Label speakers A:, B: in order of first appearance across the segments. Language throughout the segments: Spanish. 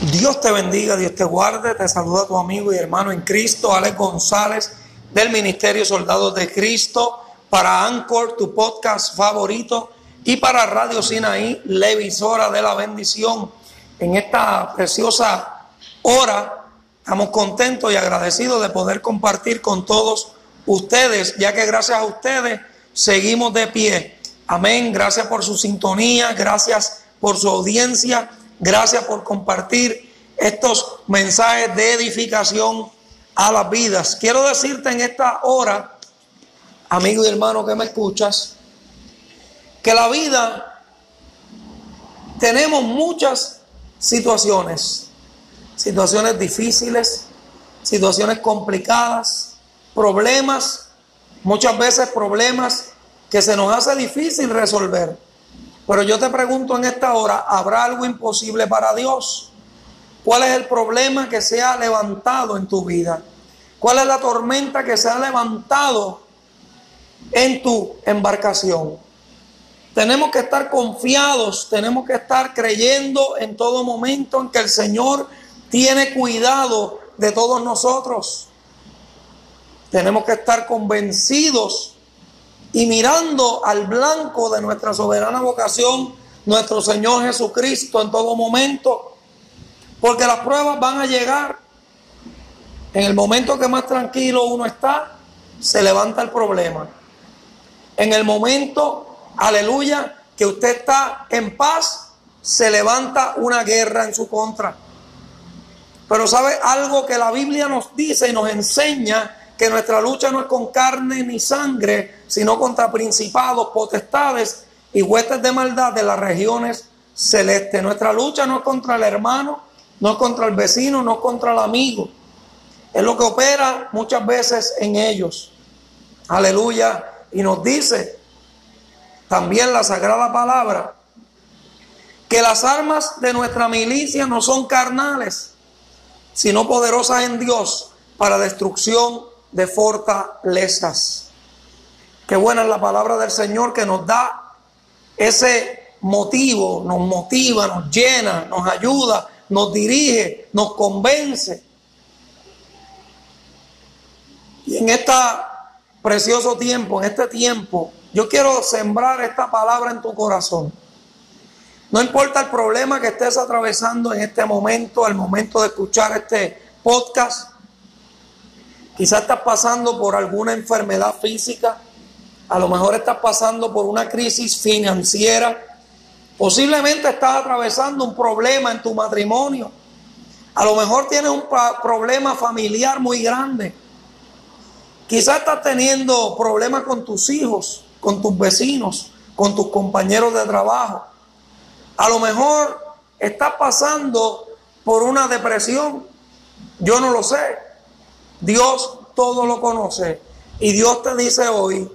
A: Dios te bendiga, Dios te guarde. Te saluda tu amigo y hermano en Cristo, Alex González, del Ministerio Soldados de Cristo, para Anchor, tu podcast favorito, y para Radio Sinaí, la emisora de la bendición. En esta preciosa hora, estamos contentos y agradecidos de poder compartir con todos ustedes, ya que gracias a ustedes seguimos de pie. Amén. Gracias por su sintonía, gracias por su audiencia. Gracias por compartir estos mensajes de edificación a las vidas. Quiero decirte en esta hora, amigo y hermano que me escuchas, que la vida tenemos muchas situaciones, situaciones difíciles, situaciones complicadas, problemas, muchas veces problemas que se nos hace difícil resolver. Pero yo te pregunto en esta hora, ¿habrá algo imposible para Dios? ¿Cuál es el problema que se ha levantado en tu vida? ¿Cuál es la tormenta que se ha levantado en tu embarcación? Tenemos que estar confiados, tenemos que estar creyendo en todo momento en que el Señor tiene cuidado de todos nosotros. Tenemos que estar convencidos y mirando al blanco de nuestra soberana vocación, nuestro Señor Jesucristo en todo momento, porque las pruebas van a llegar. En el momento que más tranquilo uno está, se levanta el problema. En el momento, aleluya, que usted está en paz, se levanta una guerra en su contra. Pero sabe algo que la Biblia nos dice y nos enseña que nuestra lucha no es con carne ni sangre, sino contra principados, potestades y huestes de maldad de las regiones celestes. Nuestra lucha no es contra el hermano, no es contra el vecino, no es contra el amigo. Es lo que opera muchas veces en ellos. Aleluya. Y nos dice también la sagrada palabra que las armas de nuestra milicia no son carnales, sino poderosas en Dios para destrucción de fortalezas. Qué buena es la palabra del Señor que nos da ese motivo, nos motiva, nos llena, nos ayuda, nos dirige, nos convence. Y en este precioso tiempo, en este tiempo, yo quiero sembrar esta palabra en tu corazón. No importa el problema que estés atravesando en este momento, al momento de escuchar este podcast, Quizás estás pasando por alguna enfermedad física, a lo mejor estás pasando por una crisis financiera, posiblemente estás atravesando un problema en tu matrimonio, a lo mejor tienes un problema familiar muy grande, quizás estás teniendo problemas con tus hijos, con tus vecinos, con tus compañeros de trabajo, a lo mejor estás pasando por una depresión, yo no lo sé. Dios todo lo conoce. Y Dios te dice hoy,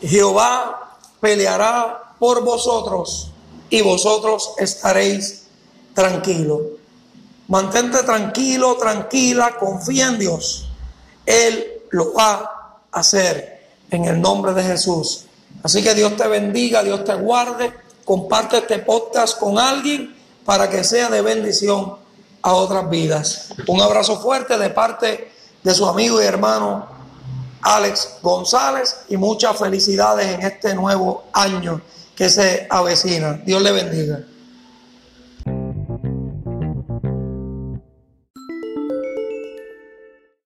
A: Jehová peleará por vosotros y vosotros estaréis tranquilos. Mantente tranquilo, tranquila, confía en Dios. Él lo va a hacer en el nombre de Jesús. Así que Dios te bendiga, Dios te guarde. Comparte este podcast con alguien para que sea de bendición a otras vidas. Un abrazo fuerte de parte de su amigo y hermano Alex González y muchas felicidades en este nuevo año que se avecina. Dios le bendiga.